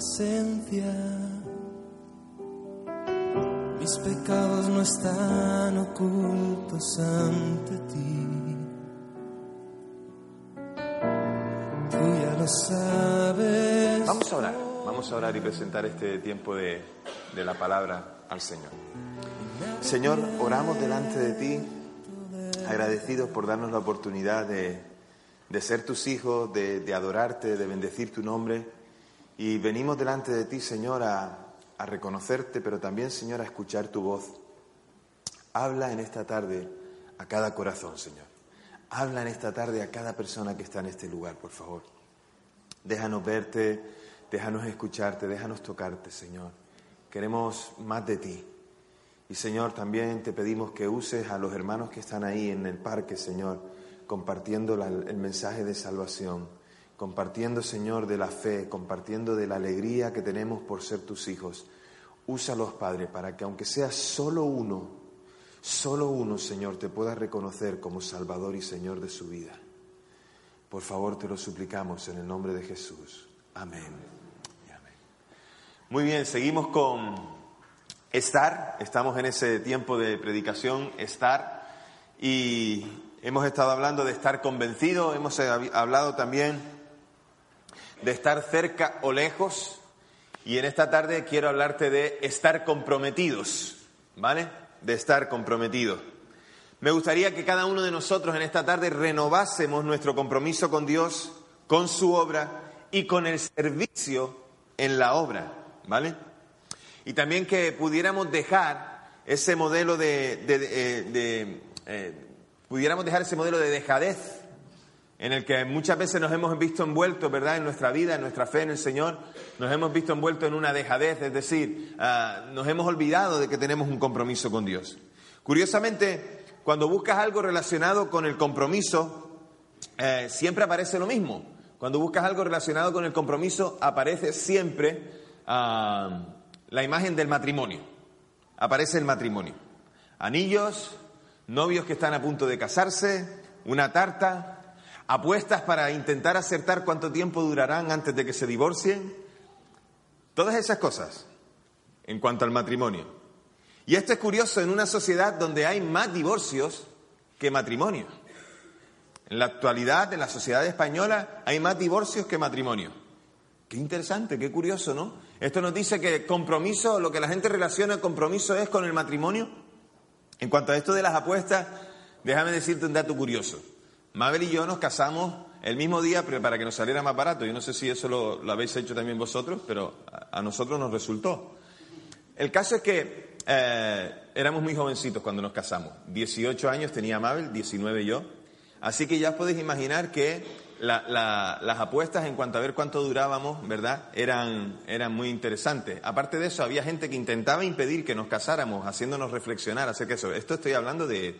presencia. Mis pecados no están ocultos ante ti. Tú ya lo sabes. Vamos a orar, vamos a orar y presentar este tiempo de, de la palabra al Señor. Señor, oramos delante de ti, agradecidos por darnos la oportunidad de, de ser tus hijos, de, de adorarte, de bendecir tu nombre. Y venimos delante de ti, Señor, a, reconocerte, pero también, Señor, a escuchar tu voz. Habla en esta tarde a cada corazón, Señor. Habla en esta tarde a cada persona que está en este lugar, por favor. Déjanos verte, déjanos escucharte, déjanos tocarte, Señor. Queremos más de ti. Y Señor, también te pedimos que uses a los hermanos que están ahí en el parque, Señor, compartiendo el mensaje de salvación, compartiendo, Señor, de la fe, compartiendo de la alegría que tenemos por ser tus hijos. Úsalos, Padre, para que aunque sea solo uno, solo uno, Señor, te pueda reconocer como Salvador y Señor de su vida. Por favor, te lo suplicamos en el nombre de Jesús. Amén. Muy bien, seguimos con estar. Estamos en ese tiempo de predicación, estar. Y hemos estado hablando de estar convencido, hemos hab- hablado también de estar cerca o lejos. Y en esta tarde quiero hablarte de estar comprometidos, ¿vale? De estar comprometidos. Me gustaría que cada uno de nosotros en esta tarde renovásemos nuestro compromiso con Dios, con su obra y con el servicio en la obra, ¿vale? Y también que pudiéramos dejar ese modelo de, eh, eh, pudiéramos dejar ese modelo de dejadez en el que muchas veces nos hemos visto envueltos, ¿verdad? En nuestra vida, en nuestra fe en el Señor, nos hemos visto envueltos en una dejadez, es decir, ah, nos hemos olvidado de que tenemos un compromiso con Dios. Curiosamente, cuando buscas algo relacionado con el compromiso, eh, siempre aparece lo mismo. Cuando buscas algo relacionado con el compromiso, aparece siempre ah, la imagen del matrimonio. Aparece el matrimonio. Anillos, novios que están a punto de casarse, una tarta, apuestas para intentar acertar cuánto tiempo durarán antes de que se divorcien. Todas esas cosas en cuanto al matrimonio. Y esto es curioso en una sociedad donde hay más divorcios que matrimonios. En la actualidad, en la sociedad española, hay más divorcios que matrimonios. Qué interesante, qué curioso, ¿no? Esto nos dice que compromiso, lo que la gente relaciona compromiso es con el matrimonio. En cuanto a esto de las apuestas, déjame decirte un dato curioso. Mabel y yo nos casamos el mismo día, para que nos saliera más barato. Yo no sé si eso lo, lo habéis hecho también vosotros, pero a, nosotros nos resultó. El caso es que eh, éramos muy jovencitos cuando nos casamos. 18 años tenía Mabel, 19 yo. Así que ya podéis imaginar que la- la- las apuestas en cuanto a ver cuánto durábamos, ¿verdad? Eran, eran muy interesantes. Aparte de eso, había gente que intentaba impedir que nos casáramos, haciéndonos reflexionar acerca de eso. Esto estoy hablando de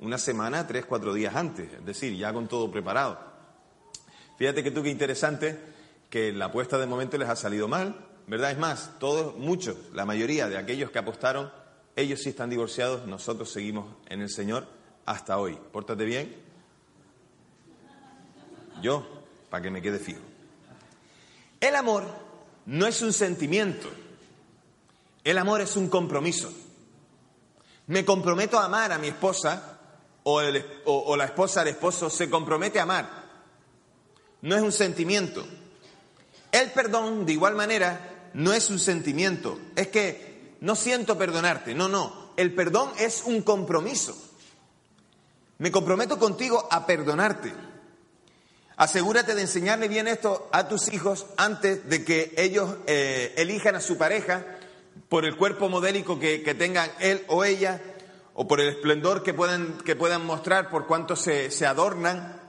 una semana, tres, cuatro días antes, es decir, ya con todo preparado. Fíjate que tú qué interesante que la apuesta de momento les ha salido mal, ¿verdad? Es más, todos, muchos, la mayoría de aquellos que apostaron, ellos sí están divorciados, nosotros seguimos en el Señor hasta hoy. Pórtate bien. Yo, para que me quede fijo. El amor no es un sentimiento. El amor es un compromiso. Me comprometo a amar a mi esposa o, el- o- o la esposa al esposo se compromete a amar. No es un sentimiento. El perdón, de igual manera, no es un sentimiento. Es que no siento perdonarte. No, no. El perdón es un compromiso. Me comprometo contigo a perdonarte. Asegúrate de enseñarle bien esto a tus hijos antes de que ellos eh, elijan a su pareja por el cuerpo modélico que, que tengan él o ella o por el esplendor que puedan, que puedan mostrar, por cuánto se, se adornan.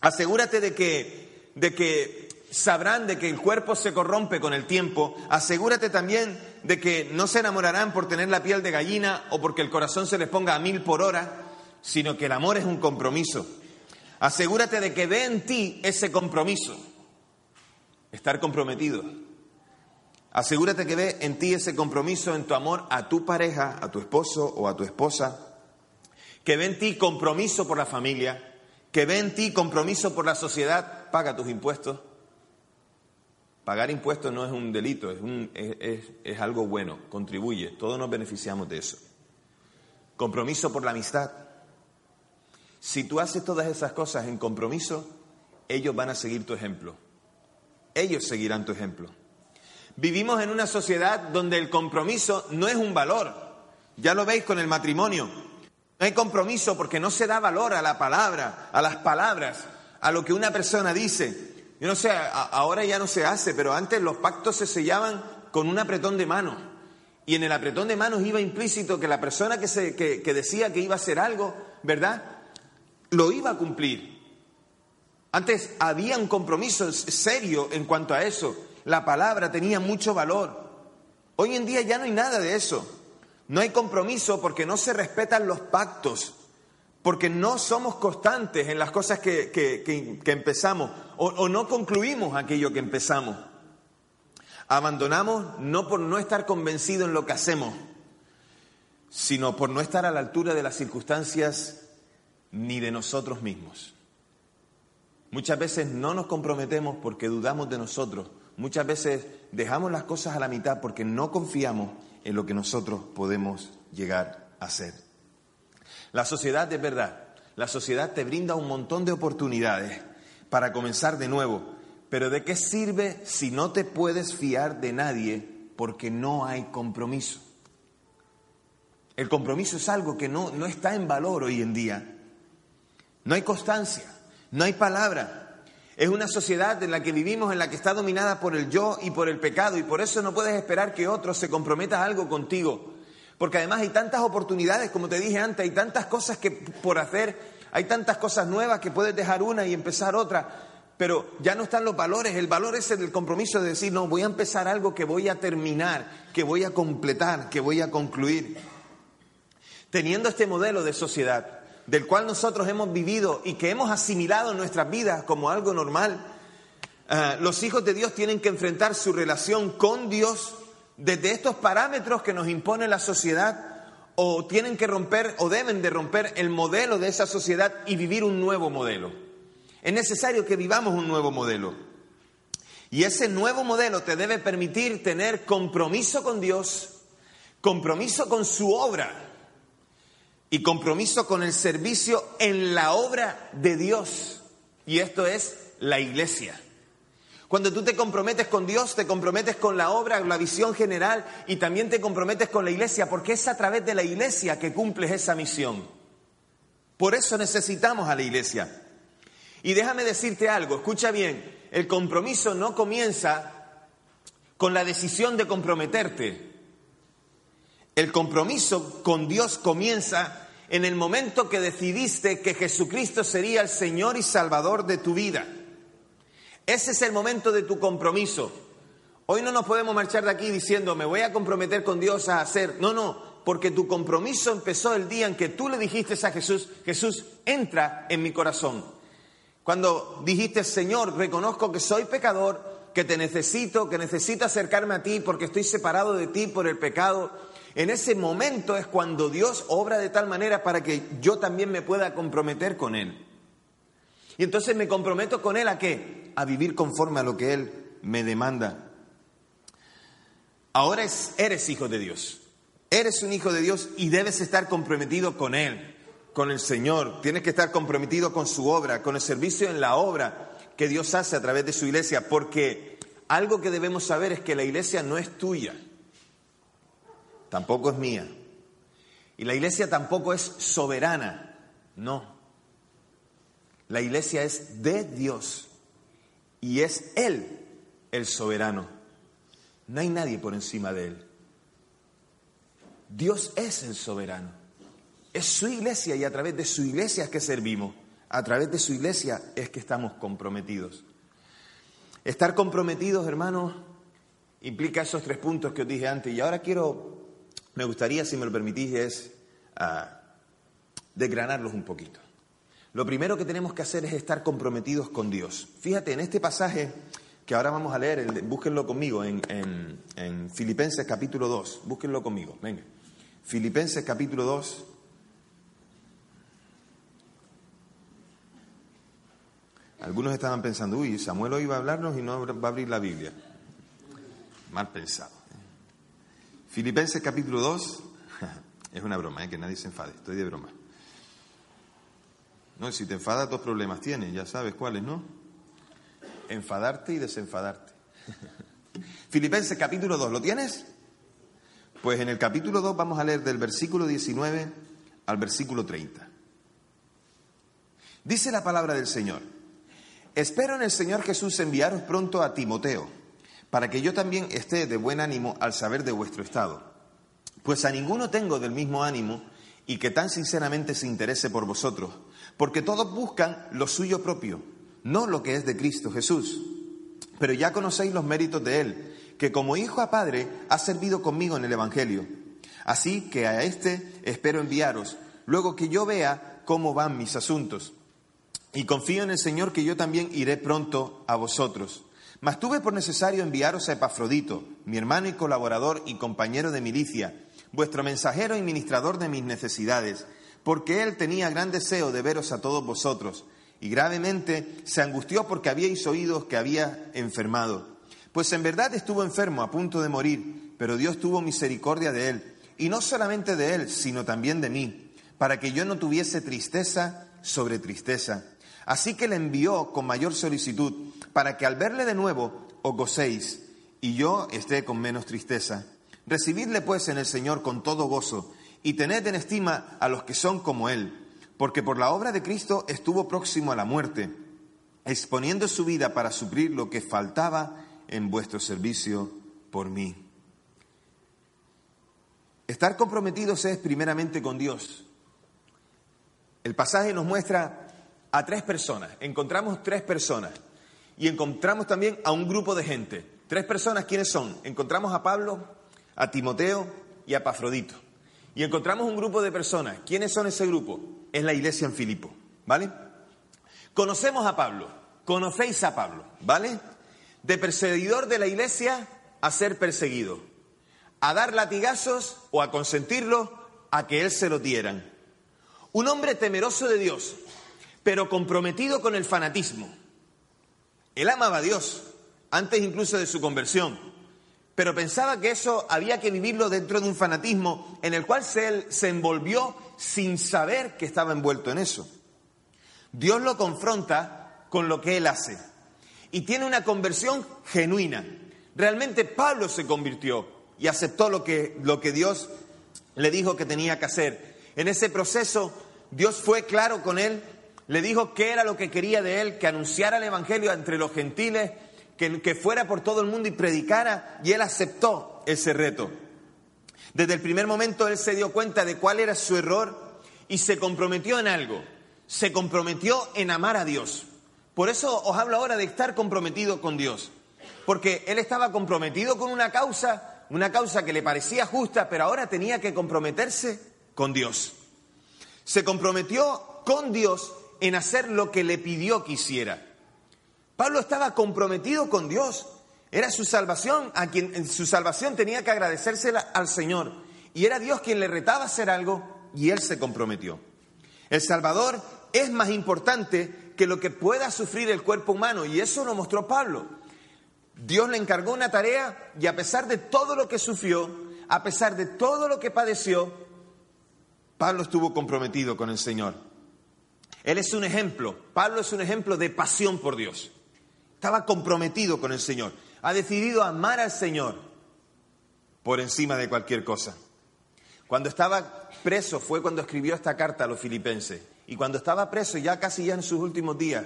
Asegúrate de que, de que sabrán de que el cuerpo se corrompe con el tiempo. Asegúrate también de que no se enamorarán por tener la piel de gallina o porque el corazón se les ponga a mil por hora, sino que el amor es un compromiso. Asegúrate de que ve en ti ese compromiso. Estar comprometido. Asegúrate que ve en ti ese compromiso en tu amor a tu pareja, a tu esposo o a tu esposa. Que ve en ti compromiso por la familia. Que ve en ti compromiso por la sociedad. Paga tus impuestos. Pagar impuestos no es un delito, es, un, es, es, algo bueno, contribuye, todos nos beneficiamos de eso. Compromiso por la amistad. Si tú haces todas esas cosas en compromiso, ellos van a seguir tu ejemplo. Ellos seguirán tu ejemplo. Vivimos en una sociedad donde el compromiso no es un valor. Ya lo veis con el matrimonio. No hay compromiso porque no se da valor a la palabra, a las palabras, a lo que una persona dice. Yo no sé, ahora ya no se hace, pero antes los pactos se sellaban con un apretón de manos. Y en el apretón de manos iba implícito que la persona que, se, que, que decía que iba a hacer algo, ¿verdad? Lo iba a cumplir. Antes había un compromiso serio en cuanto a eso. La palabra tenía mucho valor. Hoy en día ya no hay nada de eso. No hay compromiso porque no se respetan los pactos, porque no somos constantes en las cosas que, que, que, empezamos o, o no concluimos aquello que empezamos. Abandonamos no por no estar convencidos en lo que hacemos, sino por no estar a la altura de las circunstancias ni de nosotros mismos. Muchas veces no nos comprometemos porque dudamos de nosotros. Muchas veces dejamos las cosas a la mitad porque no confiamos en lo que nosotros podemos llegar a ser. La sociedad es verdad. La sociedad te brinda un montón de oportunidades para comenzar de nuevo. Pero ¿de qué sirve si no te puedes fiar de nadie porque no hay compromiso? El compromiso es algo que no, no está en valor hoy en día. No hay constancia, no hay palabra. Es una sociedad en la que vivimos, en la que está dominada por el yo y por el pecado, y por eso no puedes esperar que otro se comprometa a algo contigo. Porque además hay tantas oportunidades, como te dije antes, hay tantas cosas que por hacer, hay tantas cosas nuevas que puedes dejar una y empezar otra, pero ya no están los valores. El valor es el compromiso de decir, no, voy a empezar algo que voy a terminar, que voy a completar, que voy a concluir. Teniendo este modelo de sociedad, del cual nosotros hemos vivido y que hemos asimilado en nuestras vidas como algo normal, uh, los hijos de Dios tienen que enfrentar su relación con Dios desde estos parámetros que nos impone la sociedad o tienen que romper o deben de romper el modelo de esa sociedad y vivir un nuevo modelo. Es necesario que vivamos un nuevo modelo. Y ese nuevo modelo te debe permitir tener compromiso con Dios, compromiso con su obra, y compromiso con el servicio en la obra de Dios. Y esto es la iglesia. Cuando tú te comprometes con Dios, te comprometes con la obra, la visión general y también te comprometes con la iglesia, porque es a través de la iglesia que cumples esa misión. Por eso necesitamos a la iglesia. Y déjame decirte algo, escucha bien, el compromiso no comienza con la decisión de comprometerte. El compromiso con Dios comienza en el momento que decidiste que Jesucristo sería el Señor y Salvador de tu vida. Ese es el momento de tu compromiso. Hoy no nos podemos marchar de aquí diciendo, me voy a comprometer con Dios a hacer. No, no, porque tu compromiso empezó el día en que tú le dijiste a Jesús, Jesús, entra en mi corazón. Cuando dijiste, Señor, reconozco que soy pecador, que te necesito, que necesito acercarme a ti porque estoy separado de ti por el pecado en ese momento es cuando Dios obra de tal manera para que yo también me pueda comprometer con Él. Y entonces me comprometo con Él a qué? A vivir conforme a lo que Él me demanda. Ahora es, eres hijo de Dios. Eres un hijo de Dios y debes estar comprometido con Él, con el Señor. Tienes que estar comprometido con su obra, con el servicio en la obra que Dios hace a través de su iglesia, porque algo que debemos saber es que la iglesia no es tuya tampoco es mía. Y la iglesia tampoco es soberana, no. La iglesia es de Dios y es Él el soberano. No hay nadie por encima de Él. Dios es el soberano. Es su iglesia y a través de su iglesia es que servimos. A través de su iglesia es que estamos comprometidos. Estar comprometidos, hermanos, implica esos tres puntos que os dije antes. Y ahora quiero me gustaría, si me lo permitís, es uh, desgranarlos un poquito. Lo primero que tenemos que hacer es estar comprometidos con Dios. Fíjate, en este pasaje que ahora vamos a leer, búsquenlo conmigo en, en, en Filipenses capítulo 2, búsquenlo conmigo, venga. Filipenses capítulo 2. Algunos estaban pensando, uy, Samuel hoy va a hablarnos y no va a abrir la Biblia. mal pensado. Filipenses capítulo 2, es una broma, ¿eh? que nadie se enfade, estoy de broma. No, si te enfadas, dos problemas tienes, ya sabes cuáles, ¿no? Enfadarte y desenfadarte. Filipenses capítulo 2, ¿lo tienes? Pues en el capítulo 2 vamos a leer del versículo 19 al versículo 30. Dice la palabra del Señor, espero en el Señor Jesús enviaros pronto a Timoteo, para que yo también esté de buen ánimo al saber de vuestro estado. Pues a ninguno tengo del mismo ánimo y que tan sinceramente se interese por vosotros, porque todos buscan lo suyo propio, no lo que es de Cristo Jesús. Pero ya conocéis los méritos de Él, que como hijo a padre ha servido conmigo en el Evangelio. Así que a este espero enviaros, luego que yo vea cómo van mis asuntos. Y confío en el Señor que yo también iré pronto a vosotros. Mas tuve por necesario enviaros a Epafrodito, mi hermano y colaborador y compañero de milicia, vuestro mensajero y ministrador de mis necesidades, porque él tenía gran deseo de veros a todos vosotros, y gravemente se angustió porque habíais oído que había enfermado. Pues en verdad estuvo enfermo, a punto de morir, pero Dios tuvo misericordia de él, y no solamente de él, sino también de mí, para que yo no tuviese tristeza sobre tristeza. Así que le envió con mayor solicitud, para que al verle de nuevo os gocéis, y yo esté con menos tristeza. Recibidle pues en el Señor con todo gozo, y tened en estima a los que son como Él, porque por la obra de Cristo estuvo próximo a la muerte, exponiendo su vida para suplir lo que faltaba en vuestro servicio por mí. Estar comprometidos es primeramente con Dios. El pasaje nos muestra a tres personas, encontramos tres personas y encontramos también a un grupo de gente. Tres personas, ¿quiénes son? Encontramos a Pablo, a Timoteo y a Pafrodito. Y encontramos un grupo de personas. ¿Quiénes son ese grupo? Es la iglesia en Filipo, ¿vale? Conocemos a Pablo, conocéis a Pablo, ¿vale? De perseguidor de la iglesia a ser perseguido, a dar latigazos o a consentirlo a que él se lo dieran. Un hombre temeroso de Dios, pero comprometido con el fanatismo. Él amaba a Dios, antes incluso de su conversión, pero pensaba que eso había que vivirlo dentro de un fanatismo en el cual él se envolvió sin saber que estaba envuelto en eso. Dios lo confronta con lo que él hace y tiene una conversión genuina. Realmente Pablo se convirtió y aceptó lo que, lo que Dios le dijo que tenía que hacer. En ese proceso Dios fue claro con él, le dijo qué era lo que quería de él, que anunciara el Evangelio entre los gentiles, que, que fuera por todo el mundo y predicara, y él aceptó ese reto. Desde el primer momento él se dio cuenta de cuál era su error y se comprometió en algo. Se comprometió en amar a Dios. Por eso os hablo ahora de estar comprometido con Dios. Porque él estaba comprometido con una causa, una causa que le parecía justa, pero ahora tenía que comprometerse con Dios. Se comprometió con Dios en hacer lo que le pidió que hiciera. Pablo estaba comprometido con Dios. Era su salvación, a quien en su salvación tenía que agradecérsela al Señor. Y era Dios quien le retaba a hacer algo y él se comprometió. El Salvador es más importante que lo que pueda sufrir el cuerpo humano y eso lo mostró Pablo. Dios le encargó una tarea y a pesar de todo lo que sufrió, a pesar de todo lo que padeció, Pablo estuvo comprometido con el Señor. Él es un ejemplo, Pablo es un ejemplo de pasión por Dios. Estaba comprometido con el Señor, ha decidido amar al Señor por encima de cualquier cosa. Cuando estaba preso fue cuando escribió esta carta a los filipenses. Y cuando estaba preso, ya casi ya en sus últimos días,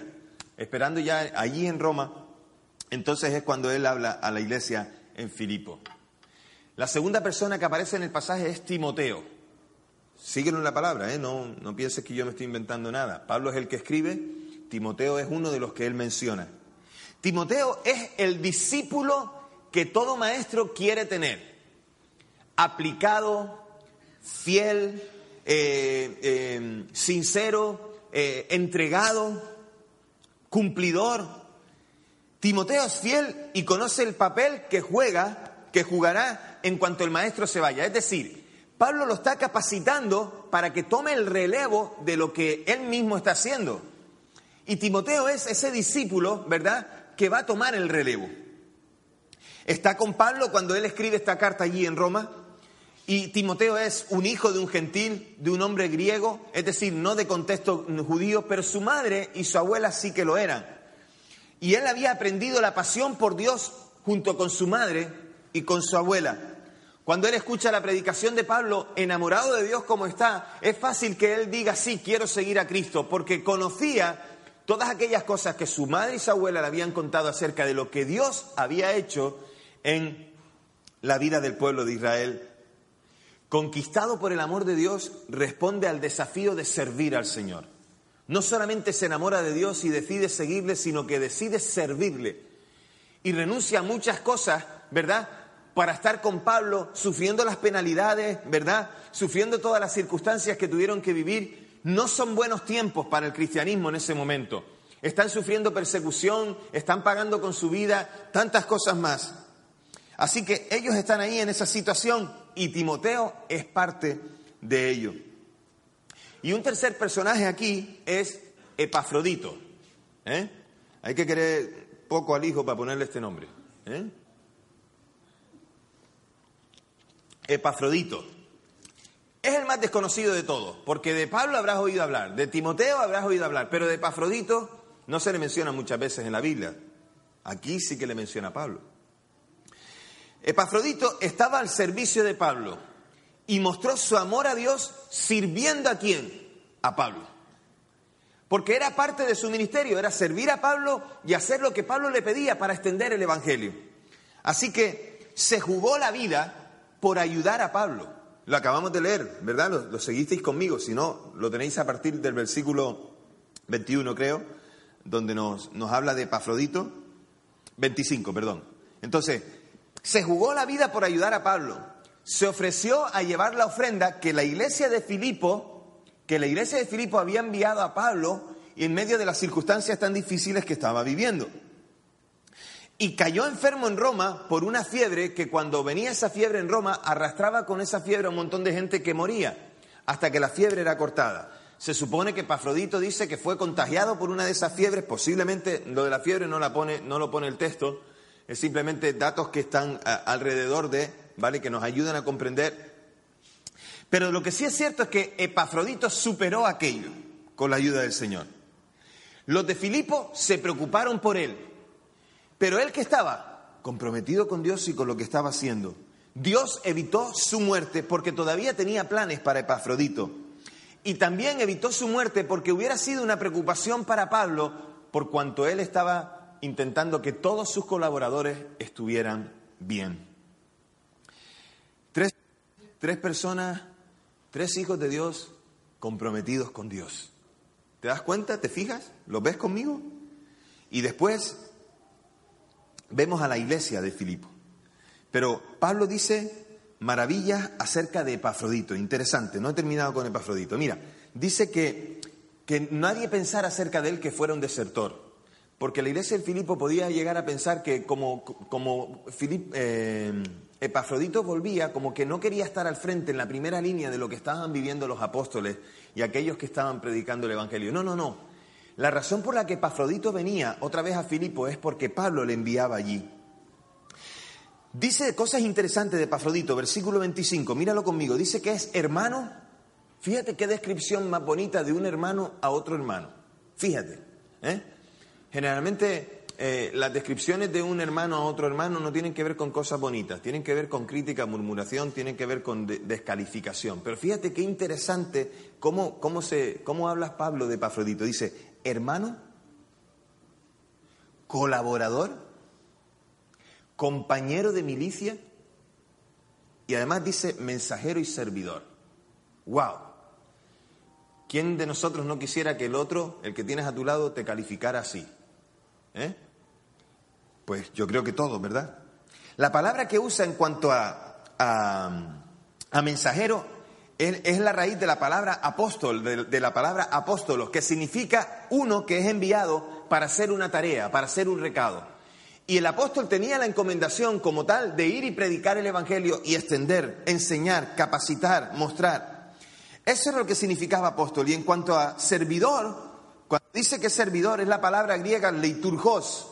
esperando ya allí en Roma, entonces es cuando él habla a la iglesia en Filipo. La segunda persona que aparece en el pasaje es Timoteo. Síguelo en la palabra, ¿eh? no, no pienses que yo me estoy inventando nada. Pablo es el que escribe, Timoteo es uno de los que él menciona. Timoteo es el discípulo que todo maestro quiere tener. Aplicado, fiel, eh, eh, sincero, eh, entregado, cumplidor. Timoteo es fiel y conoce el papel que juega, que jugará en cuanto el maestro se vaya. Es decir, Pablo lo está capacitando para que tome el relevo de lo que él mismo está haciendo. Y Timoteo es ese discípulo, ¿verdad?, que va a tomar el relevo. Está con Pablo cuando él escribe esta carta allí en Roma. Y Timoteo es un hijo de un gentil, de un hombre griego, es decir, no de contexto judío, pero su madre y su abuela sí que lo eran. Y él había aprendido la pasión por Dios junto con su madre y con su abuela. Cuando él escucha la predicación de Pablo, enamorado de Dios como está, es fácil que él diga, sí, quiero seguir a Cristo, porque conocía todas aquellas cosas que su madre y su abuela le habían contado acerca de lo que Dios había hecho en la vida del pueblo de Israel. Conquistado por el amor de Dios, responde al desafío de servir al Señor. No solamente se enamora de Dios y decide seguirle, sino que decide servirle. Y renuncia a muchas cosas, ¿verdad? Para estar con Pablo, sufriendo las penalidades, ¿verdad? Sufriendo todas las circunstancias que tuvieron que vivir. No son buenos tiempos para el cristianismo en ese momento. Están sufriendo persecución, están pagando con su vida, tantas cosas más. Así que ellos están ahí en esa situación y Timoteo es parte de ello. Y un tercer personaje aquí es Epafrodito. ¿eh? Hay que querer poco al hijo para ponerle este nombre. ¿eh? Epafrodito. Es el más desconocido de todos, porque de Pablo habrás oído hablar, de Timoteo habrás oído hablar, pero de Epafrodito no se le menciona muchas veces en la Biblia. Aquí sí que le menciona Pablo. Epafrodito estaba al servicio de Pablo y mostró su amor a Dios sirviendo a quién? A Pablo. Porque era parte de su ministerio, era servir a Pablo y hacer lo que Pablo le pedía para extender el Evangelio. Así que se jugó la vida por ayudar a Pablo. Lo acabamos de leer, ¿verdad? Lo, seguisteis conmigo, si no, lo tenéis a partir del versículo 21, creo, donde nos, nos habla de Epafrodito. 25, perdón. Entonces, se jugó la vida por ayudar a Pablo. Se ofreció a llevar la ofrenda que la iglesia de Filipo, que la iglesia de Filipo había enviado a Pablo en medio de las circunstancias tan difíciles que estaba viviendo. Y cayó enfermo en Roma por una fiebre que cuando venía esa fiebre en Roma arrastraba con esa fiebre a un montón de gente que moría hasta que la fiebre era cortada. Se supone que Pafrodito dice que fue contagiado por una de esas fiebres, posiblemente lo de la fiebre no, lo pone el texto, es simplemente datos que están alrededor de, ¿vale? Que nos ayudan a comprender. Pero lo que sí es cierto es que Epafrodito superó aquello con la ayuda del Señor. Los de Filipo se preocuparon por él, pero él que estaba comprometido con Dios y con lo que estaba haciendo, Dios evitó su muerte porque todavía tenía planes para Epafrodito. Y también evitó su muerte porque hubiera sido una preocupación para Pablo por cuanto él estaba intentando que todos sus colaboradores estuvieran bien. Tres, tres personas, tres hijos de Dios comprometidos con Dios. ¿Te das cuenta? ¿Te fijas? ¿Lo ves conmigo? Y después vemos a la iglesia de Filipo. Pero Pablo dice maravillas acerca de Epafrodito. Interesante, no he terminado con Epafrodito. Mira, dice que, que nadie pensara acerca de él que fuera un desertor. Porque la iglesia de Filipo podía llegar a pensar que como, como eh, Epafrodito volvía, como que no quería estar al frente en la primera línea de lo que estaban viviendo los apóstoles y aquellos que estaban predicando el Evangelio. No, no, no. La razón por la que Epafrodito venía otra vez a Filipo es porque Pablo le enviaba allí. Dice cosas interesantes de Epafrodito, versículo 25, míralo conmigo, dice que es hermano. Fíjate qué descripción más bonita de un hermano a otro hermano. Fíjate. ¿eh? Generalmente eh, las descripciones de un hermano a otro hermano no tienen que ver con cosas bonitas, tienen que ver con crítica, murmuración, tienen que ver con descalificación. Pero fíjate qué interesante cómo, cómo, se, cómo hablas Pablo de Pafrodito. Dice, hermano, colaborador, compañero de milicia y además dice mensajero y servidor. ¡Wow! ¿Quién de nosotros no quisiera que el otro, el que tienes a tu lado, te calificara así? ¿Eh? Pues yo creo que todo, ¿verdad? La palabra que usa en cuanto a, a, mensajero es, la raíz de la palabra apóstol, de, la palabra apóstolo, que significa uno que es enviado para hacer una tarea, para hacer un recado. Y el apóstol tenía la encomendación como tal de ir y predicar el Evangelio y extender, enseñar, capacitar, mostrar. Eso es lo que significaba apóstol. Y en cuanto a servidor, cuando dice que servidor es la palabra griega leiturgos.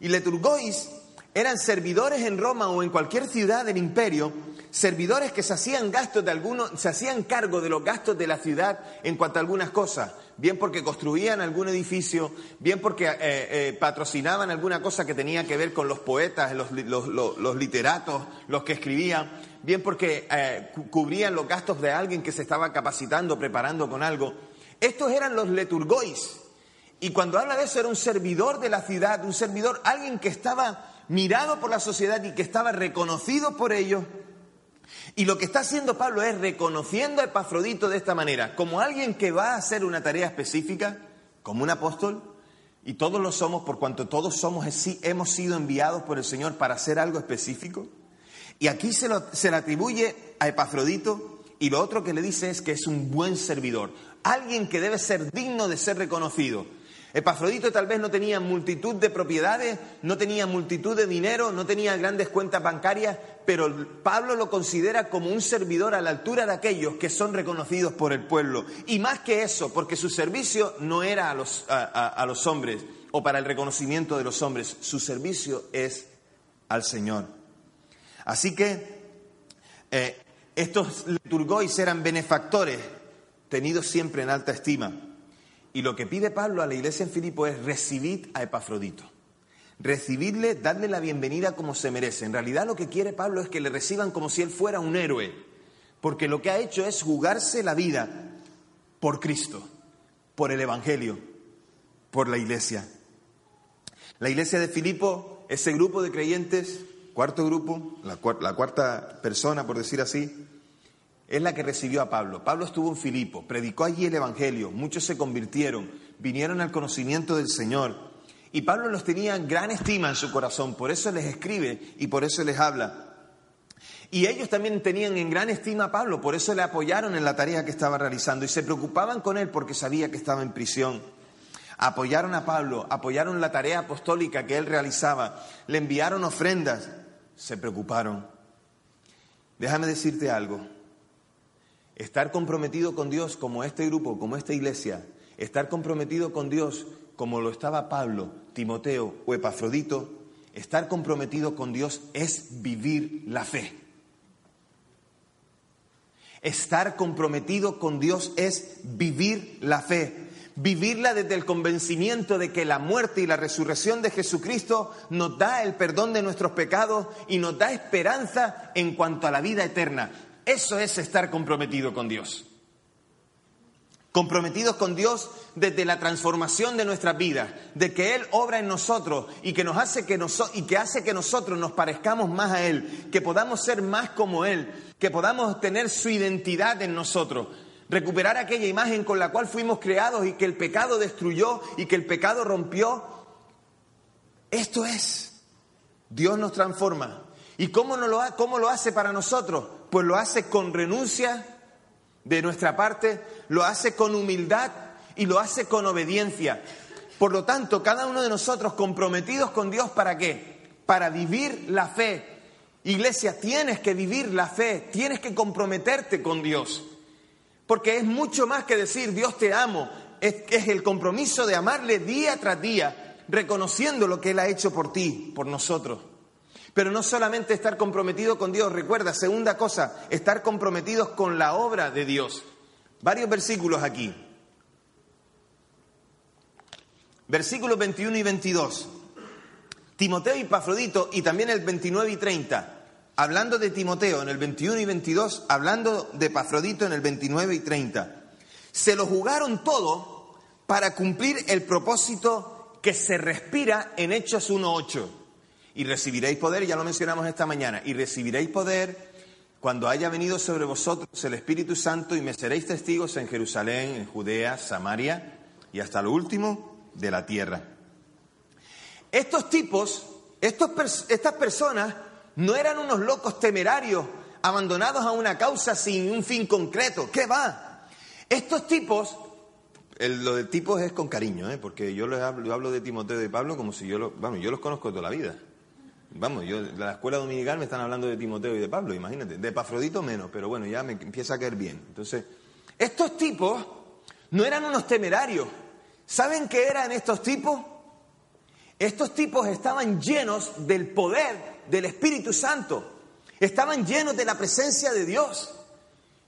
Y leiturgois eran servidores en Roma o en cualquier ciudad del imperio, servidores que se hacían gastos de algunos, se hacían cargo de los gastos de la ciudad en cuanto a algunas cosas, bien porque construían algún edificio, bien porque eh, eh, patrocinaban alguna cosa que tenía que ver con los poetas, los, literatos, los que escribían, bien porque eh, cubrían los gastos de alguien que se estaba capacitando, preparando con algo. Estos eran los leturgois. Y cuando habla de eso era un servidor de la ciudad, un servidor, alguien que estaba mirado por la sociedad y que estaba reconocido por ellos. Y lo que está haciendo Pablo es reconociendo a Epafrodito de esta manera, como alguien que va a hacer una tarea específica, como un apóstol, y todos lo somos por cuanto todos somos, hemos sido enviados por el Señor para hacer algo específico. Y aquí se, se le atribuye a Epafrodito y lo otro que le dice es que es un buen servidor, alguien que debe ser digno de ser reconocido. Epafrodito tal vez no tenía multitud de propiedades, no tenía multitud de dinero, no tenía grandes cuentas bancarias, pero Pablo lo considera como un servidor a la altura de aquellos que son reconocidos por el pueblo. Y más que eso, porque su servicio no era a los, hombres o para el reconocimiento de los hombres, su servicio es al Señor. Así que eh, estos liturgois eran benefactores, tenidos siempre en alta estima. Y lo que pide Pablo a la iglesia en Filipo es recibid a Epafrodito. Recibidle, dadle la bienvenida como se merece. En realidad lo que quiere Pablo es que le reciban como si él fuera un héroe, porque lo que ha hecho es jugarse la vida por Cristo, por el Evangelio, por la iglesia. La iglesia de Filipo, ese grupo de creyentes, cuarto grupo, la, cuarta persona, por decir así, es la que recibió a Pablo. Pablo estuvo en Filipo, predicó allí el Evangelio, muchos se convirtieron, vinieron al conocimiento del Señor. Y Pablo los tenía en gran estima en su corazón, por eso les escribe y por eso les habla. Y ellos también tenían en gran estima a Pablo, por eso le apoyaron en la tarea que estaba realizando y se preocupaban con él porque sabía que estaba en prisión. Apoyaron a Pablo, apoyaron la tarea apostólica que él realizaba, le enviaron ofrendas, se preocuparon. Déjame decirte algo, Estar comprometido con Dios como este grupo, como esta iglesia, estar comprometido con Dios como lo estaba Pablo, Timoteo o Epafrodito, estar comprometido con Dios es vivir la fe. Estar comprometido con Dios es vivir la fe. Vivirla desde el convencimiento de que la muerte y la resurrección de Jesucristo nos da el perdón de nuestros pecados y nos da esperanza en cuanto a la vida eterna. Eso es estar comprometido con Dios. Comprometidos con Dios desde la transformación de nuestra vida, de que Él obra en nosotros y que, nos hace que nosotros nos parezcamos más a Él, que podamos ser más como Él, que podamos tener su identidad en nosotros, recuperar aquella imagen con la cual fuimos creados y que el pecado destruyó y que el pecado rompió. Esto es, Dios nos transforma. ¿Y cómo lo hace para nosotros? Pues lo hace con renuncia de nuestra parte, lo hace con humildad y lo hace con obediencia. Por lo tanto, cada uno de nosotros comprometidos con Dios, ¿para qué? Para vivir la fe. Iglesia, tienes que vivir la fe, tienes que comprometerte con Dios. Porque es mucho más que decir Dios te amo, es, es el compromiso de amarle día tras día, reconociendo lo que Él ha hecho por ti, por nosotros. Pero no solamente estar comprometido con Dios, recuerda, segunda cosa, estar comprometidos con la obra de Dios. Varios versículos aquí. Versículos 21 y 22. Timoteo y Pafrodito y también el 29 y 30. Hablando de Timoteo en el 21 y 22, hablando de Pafrodito en el 29 y 30. Se lo jugaron todo para cumplir el propósito que se respira en Hechos 1.8 y recibiréis poder, ya lo mencionamos esta mañana, y recibiréis poder cuando haya venido sobre vosotros el Espíritu Santo y me seréis testigos en Jerusalén, en Judea, Samaria y hasta lo último de la tierra. Estos tipos, estos, estas personas, no eran unos locos temerarios abandonados a una causa sin un fin concreto. ¿Qué va? Estos tipos, lo de tipos es con cariño, ¿eh? porque yo, les hablo, de Timoteo y de Pablo como si yo, lo, vamos, yo los conozco toda la vida. Vamos, yo la escuela dominical me están hablando de Timoteo y de Pablo, imagínate. De Epafrodito menos, pero bueno, ya me empieza a caer bien. Entonces, estos tipos no eran unos temerarios. ¿Saben qué eran estos tipos? Estos tipos estaban llenos del poder del Espíritu Santo, estaban llenos de la presencia de Dios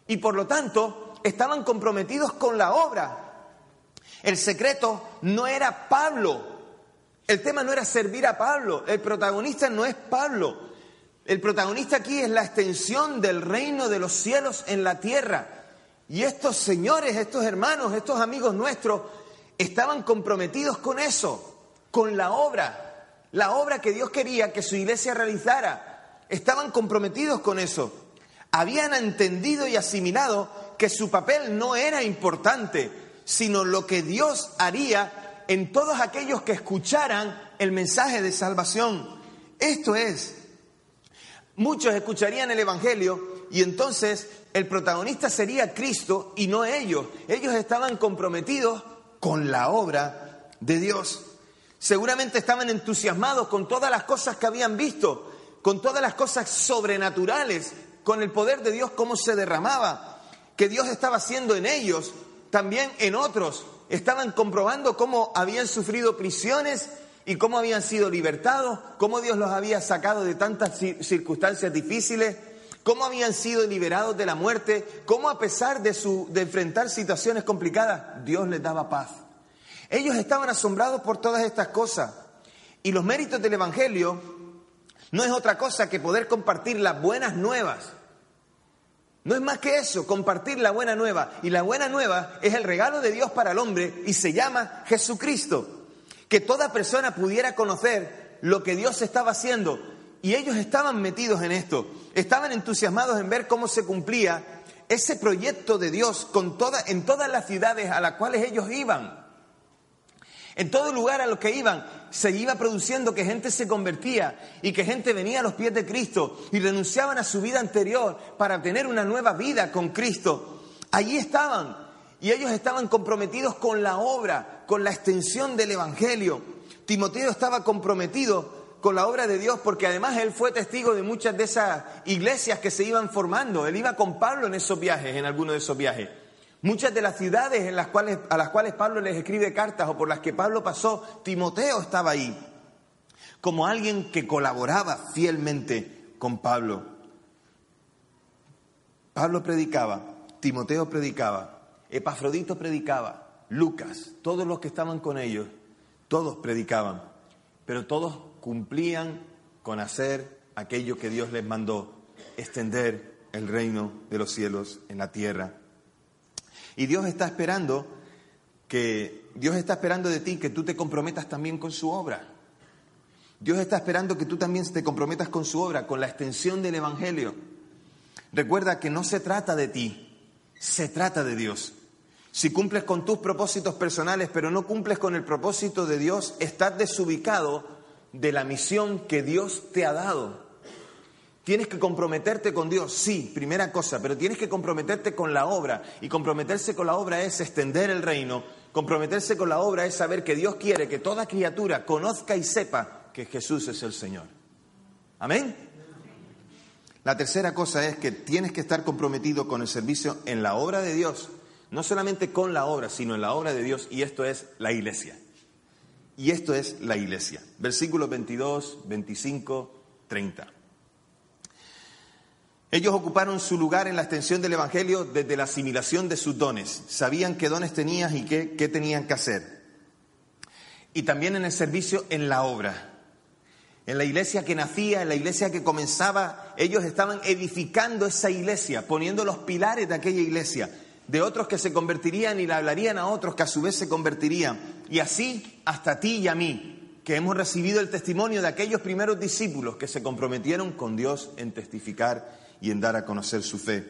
y por lo tanto estaban comprometidos con la obra. El secreto no era Pablo, el tema no era servir a Pablo, el protagonista no es Pablo, el protagonista aquí es la extensión del reino de los cielos en la tierra. Y estos señores, estos hermanos, estos amigos nuestros, estaban comprometidos con eso, con la obra, la obra que Dios quería que su iglesia realizara. Estaban comprometidos con eso. Habían entendido y asimilado que su papel no era importante, sino lo que Dios haría en todos aquellos que escucharan el mensaje de salvación. Esto es, muchos escucharían el Evangelio y entonces el protagonista sería Cristo y no ellos. Ellos estaban comprometidos con la obra de Dios. Seguramente estaban entusiasmados con todas las cosas que habían visto, con todas las cosas sobrenaturales, con el poder de Dios, cómo se derramaba, que Dios estaba haciendo en ellos, también en otros. Estaban comprobando cómo habían sufrido prisiones y cómo habían sido libertados, cómo Dios los había sacado de tantas circunstancias difíciles, cómo habían sido liberados de la muerte, cómo a pesar de, su, de enfrentar situaciones complicadas, Dios les daba paz. Ellos estaban asombrados por todas estas cosas. Y los méritos del Evangelio no es otra cosa que poder compartir las buenas nuevas. No es más que eso, compartir la buena nueva. Y la buena nueva es el regalo de Dios para el hombre y se llama Jesucristo que toda persona pudiera conocer lo que Dios estaba haciendo. Y ellos estaban metidos en esto, estaban entusiasmados en ver cómo se cumplía ese proyecto de Dios con toda, en todas las ciudades a las cuales ellos iban. En todo lugar a los que iban se iba produciendo que gente se convertía y que gente venía a los pies de Cristo y renunciaban a su vida anterior para tener una nueva vida con Cristo. Allí estaban y ellos estaban comprometidos con la obra, con la extensión del Evangelio. Timoteo estaba comprometido con la obra de Dios porque además él fue testigo de muchas de esas iglesias que se iban formando. Él iba con Pablo en esos viajes, en algunos de esos viajes. Muchas de las ciudades en las cuales, a las cuales Pablo les escribe cartas o por las que Pablo pasó, Timoteo estaba ahí, como alguien que colaboraba fielmente con Pablo. Pablo predicaba, Timoteo predicaba, Epafrodito predicaba, Lucas, todos los que estaban con ellos, todos predicaban, pero todos cumplían con hacer aquello que Dios les mandó, extender el reino de los cielos en la tierra. Y Dios está esperando que Dios está esperando de ti que tú te comprometas también con su obra. Dios está esperando que tú también te comprometas con su obra, con la extensión del evangelio. Recuerda que no se trata de ti, se trata de Dios. Si cumples con tus propósitos personales, pero no cumples con el propósito de Dios, estás desubicado de la misión que Dios te ha dado. Tienes que comprometerte con Dios, sí, primera cosa, pero tienes que comprometerte con la obra. Y comprometerse con la obra es extender el reino. Comprometerse con la obra es saber que Dios quiere que toda criatura conozca y sepa que Jesús es el Señor. Amén. La tercera cosa es que tienes que estar comprometido con el servicio en la obra de Dios no solamente con la obra, sino en la obra de Dios, y esto es la iglesia. Y esto es la iglesia. Versículos 22, 25, 30. Ellos ocuparon su lugar en la extensión del Evangelio desde la asimilación de sus dones. Sabían qué dones tenían y qué, qué tenían que hacer. Y también en el servicio en la obra. En la iglesia que nacía, en la iglesia que comenzaba, ellos estaban edificando esa iglesia, poniendo los pilares de aquella iglesia de otros que se convertirían y le hablarían a otros que a su vez se convertirían. Y así hasta ti y a mí, que hemos recibido el testimonio de aquellos primeros discípulos que se comprometieron con Dios en testificar y en dar a conocer su fe.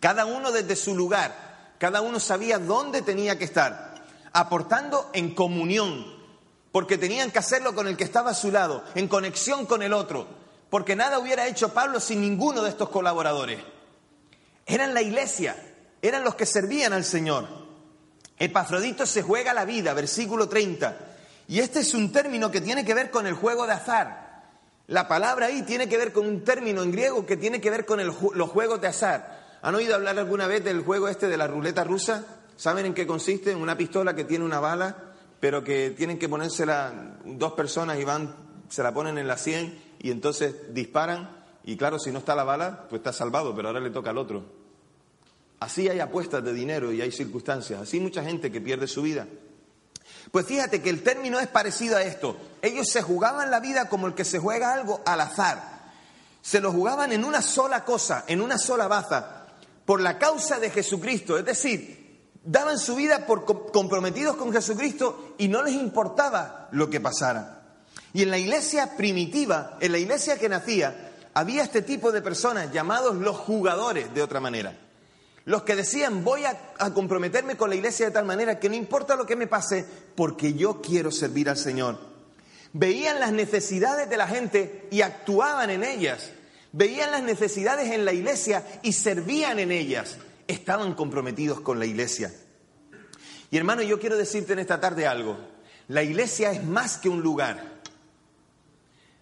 Cada uno desde su lugar, cada uno sabía dónde tenía que estar, aportando en comunión, porque tenían que hacerlo con el que estaba a su lado, en conexión con el otro, porque nada hubiera hecho Pablo sin ninguno de estos colaboradores. Eran la iglesia, eran los que servían al Señor. Epafrodito se juega la vida, versículo 30. Y este es un término que tiene que ver con el juego de azar. La palabra ahí tiene que ver con un término en griego que tiene que ver con los juegos de azar. ¿Han oído hablar alguna vez del juego este de la ruleta rusa? ¿Saben en qué consiste? En una pistola que tiene una bala pero que tienen que ponérsela dos personas y van, se la ponen en la 100 y entonces disparan y claro, si no está la bala, pues está salvado, pero ahora le toca al otro. Así hay apuestas de dinero y hay circunstancias, así mucha gente que pierde su vida. Pues fíjate que el término es parecido a esto. Ellos se jugaban la vida como el que se juega algo al azar. Se lo jugaban en una sola cosa, en una sola baza, por la causa de Jesucristo. Es decir, daban su vida por comprometidos con Jesucristo y no les importaba lo que pasara. Y en la iglesia primitiva, en la iglesia que nacía, había este tipo de personas llamados los jugadores, de otra manera. Los que decían, voy a, comprometerme con la iglesia de tal manera que no importa lo que me pase, porque yo quiero servir al Señor. Veían las necesidades de la gente y actuaban en ellas. Veían las necesidades en la iglesia y servían en ellas. Estaban comprometidos con la iglesia. Y hermano, yo quiero decirte en esta tarde algo. La iglesia es más que un lugar.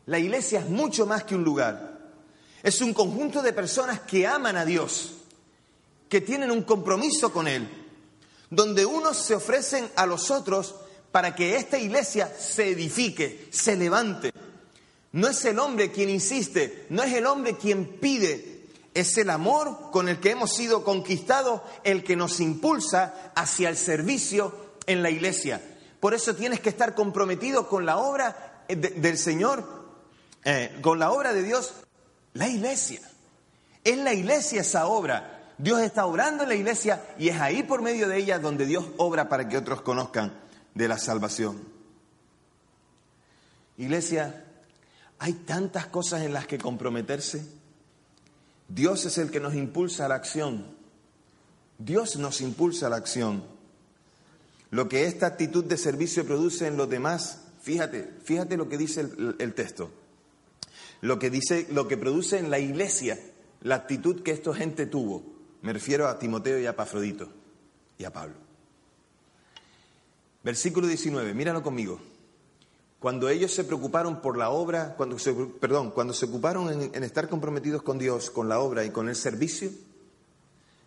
La iglesia es mucho más que un lugar. Es un conjunto de personas que aman a Dios que tienen un compromiso con Él, donde unos se ofrecen a los otros para que esta iglesia se edifique, se levante. No es el hombre quien insiste, no es el hombre quien pide, es el amor con el que hemos sido conquistados el que nos impulsa hacia el servicio en la iglesia. Por eso tienes que estar comprometido con la obra del Señor, eh, con la obra de Dios, la iglesia. Es la iglesia esa obra. Dios está obrando en la iglesia y es ahí por medio de ella donde Dios obra para que otros conozcan de la salvación. Iglesia, hay tantas cosas en las que comprometerse. Dios es el que nos impulsa a la acción. Dios nos impulsa a la acción. Lo que esta actitud de servicio produce en los demás, fíjate, fíjate lo que dice el, el texto. Lo que dice, lo que produce en la iglesia, la actitud que esta gente tuvo. Me refiero a Timoteo y a Pafrodito y a Pablo. Versículo 19, míralo conmigo. Cuando ellos se preocuparon por la obra, cuando se, perdón, cuando se ocuparon en, en estar comprometidos con Dios, con la obra y con el servicio,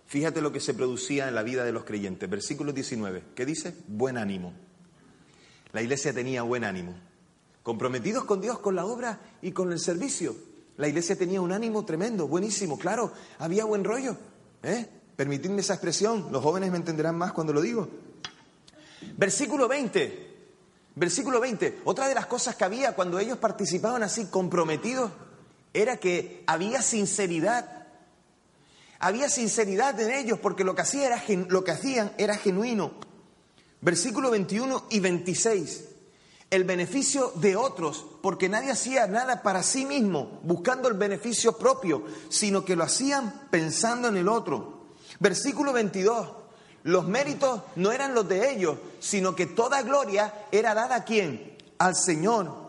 fíjate lo que se producía en la vida de los creyentes. Versículo 19, ¿qué dice? Buen ánimo. La iglesia tenía buen ánimo. Comprometidos con Dios, con la obra y con el servicio. La iglesia tenía un ánimo tremendo, buenísimo, claro, había buen rollo. ¿Eh? Permitidme esa expresión, los jóvenes me entenderán más cuando lo digo. Versículo 20, versículo 20, otra de las cosas que había cuando ellos participaban así comprometidos era que había sinceridad. Había sinceridad en ellos porque lo que, hacía era, lo que hacían era genuino. Versículo 21 y 26 el beneficio de otros, porque nadie hacía nada para sí mismo, buscando el beneficio propio, sino que lo hacían pensando en el otro. Versículo 22, los méritos no eran los de ellos, sino que toda gloria era dada a quién? Al Señor.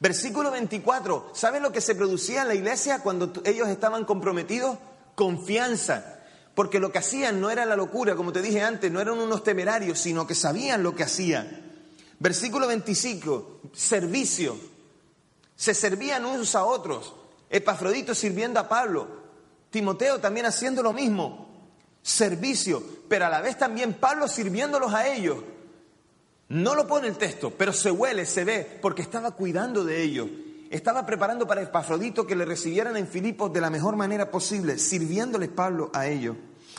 Versículo 24, ¿saben lo que se producía en la iglesia cuando ellos estaban comprometidos? Confianza. Porque lo que hacían no era la locura, como te dije antes, no eran unos temerarios, sino que sabían lo que hacían. Versículo 25, servicio. Se servían unos a otros. Epafrodito sirviendo a Pablo. Timoteo también haciendo lo mismo. Servicio. Pero a la vez también Pablo sirviéndolos a ellos. No lo pone el texto, pero se huele, se ve, porque estaba cuidando de ellos. Estaba preparando para Epafrodito que le recibieran en Filipos de la mejor manera posible, sirviéndoles Pablo a ellos.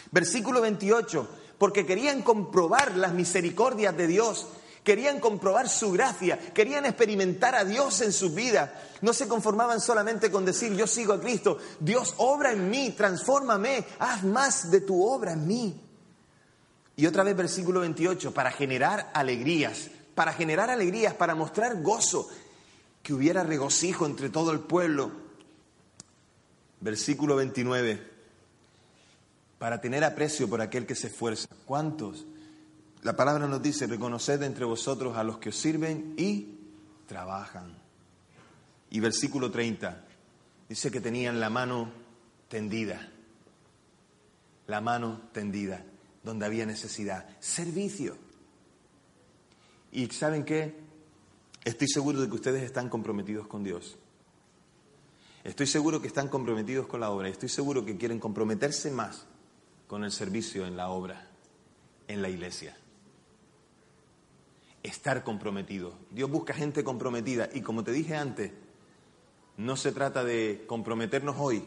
Versículo 28, porque querían comprobar las misericordias de Dios querían comprobar su gracia, querían experimentar a Dios en su vida. No se conformaban solamente con decir yo sigo a Cristo, Dios obra en mí, transfórmame, haz más de tu obra en mí. Y otra vez versículo 28, para generar alegrías, para generar alegrías, para mostrar gozo, que hubiera regocijo entre todo el pueblo. Versículo 29, para tener aprecio por aquel que se esfuerza. ¿Cuántos? La palabra nos dice, reconoced entre vosotros a los que os sirven y trabajan. Y versículo 30 dice que tenían la mano tendida, la mano tendida, donde había necesidad, servicio. Y ¿saben qué? Estoy seguro de que ustedes están comprometidos con Dios. Estoy seguro que están comprometidos con la obra. Estoy seguro que quieren comprometerse más con el servicio en la obra, en la iglesia. Estar comprometido. Dios busca gente comprometida y como te dije antes, no se trata de comprometernos hoy,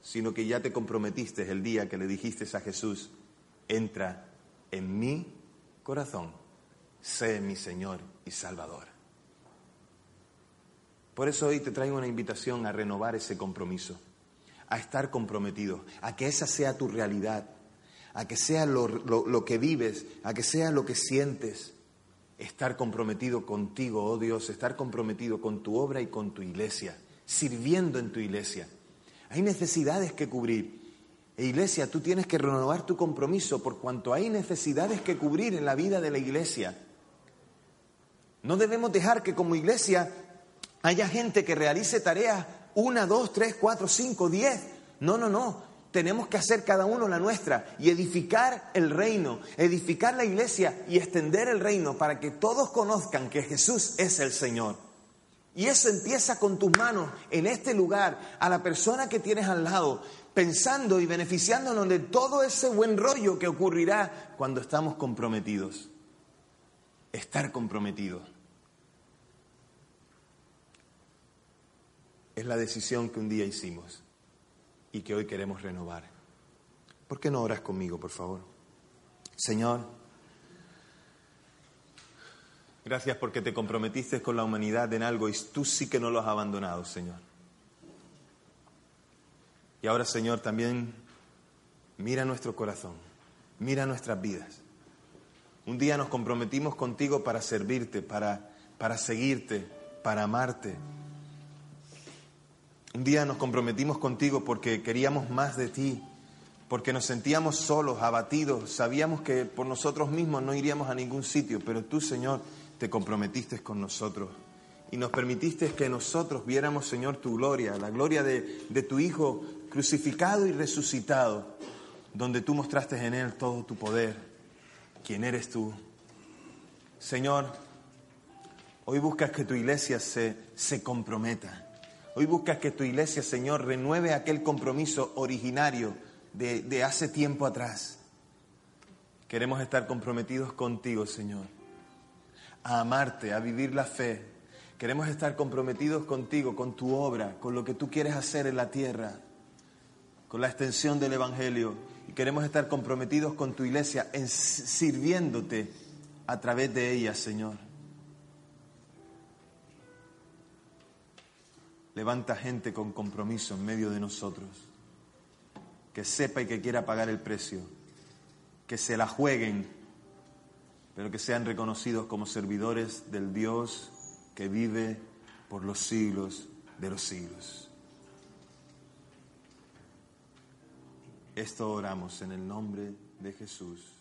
sino que ya te comprometiste el día que le dijiste a Jesús, entra en mi corazón, sé mi Señor y Salvador. Por eso hoy te traigo una invitación a renovar ese compromiso, a estar comprometido, a que esa sea tu realidad, a que sea lo, que vives, a que sea lo que sientes. Estar comprometido contigo, oh Dios, estar comprometido con tu obra y con tu iglesia, sirviendo en tu iglesia. Hay necesidades que cubrir. E iglesia, tú tienes que renovar tu compromiso por cuanto hay necesidades que cubrir en la vida de la iglesia. No debemos dejar que como iglesia haya gente que realice tareas una, dos, tres, cuatro, cinco, diez. No, no, no. Tenemos que hacer cada uno la nuestra y edificar el reino, edificar la iglesia y extender el reino para que todos conozcan que Jesús es el Señor. Y eso empieza con tus manos en este lugar, a la persona que tienes al lado, pensando y beneficiándonos de todo ese buen rollo que ocurrirá cuando estamos comprometidos. Estar comprometidos. es la decisión que un día hicimos y que hoy queremos renovar. ¿Por qué no oras conmigo, por favor? Señor, gracias porque te comprometiste con la humanidad en algo y tú sí que no lo has abandonado, Señor. Y ahora, Señor, también mira nuestro corazón, mira nuestras vidas. Un día nos comprometimos contigo para servirte, para, para seguirte, para amarte, un día nos comprometimos contigo porque queríamos más de ti, porque nos sentíamos solos, abatidos, sabíamos que por nosotros mismos no iríamos a ningún sitio, pero tú, Señor, te comprometiste con nosotros. Y nos permitiste que nosotros viéramos, Señor, tu gloria, la gloria de, tu Hijo crucificado y resucitado, donde tú mostraste en Él todo tu poder, quién eres tú. Señor, hoy buscas que tu iglesia se, se comprometa Hoy buscas que tu iglesia, Señor, renueve aquel compromiso originario de, hace tiempo atrás. Queremos estar comprometidos contigo, Señor, a amarte, a vivir la fe. Queremos estar comprometidos contigo, con tu obra, con lo que tú quieres hacer en la tierra, con la extensión del Evangelio. Y queremos estar comprometidos con tu iglesia, sirviéndote a través de ella, Señor. Levanta gente con compromiso en medio de nosotros, que sepa y que quiera pagar el precio, que se la jueguen, pero que sean reconocidos como servidores del Dios que vive por los siglos de los siglos. Esto oramos en el nombre de Jesús.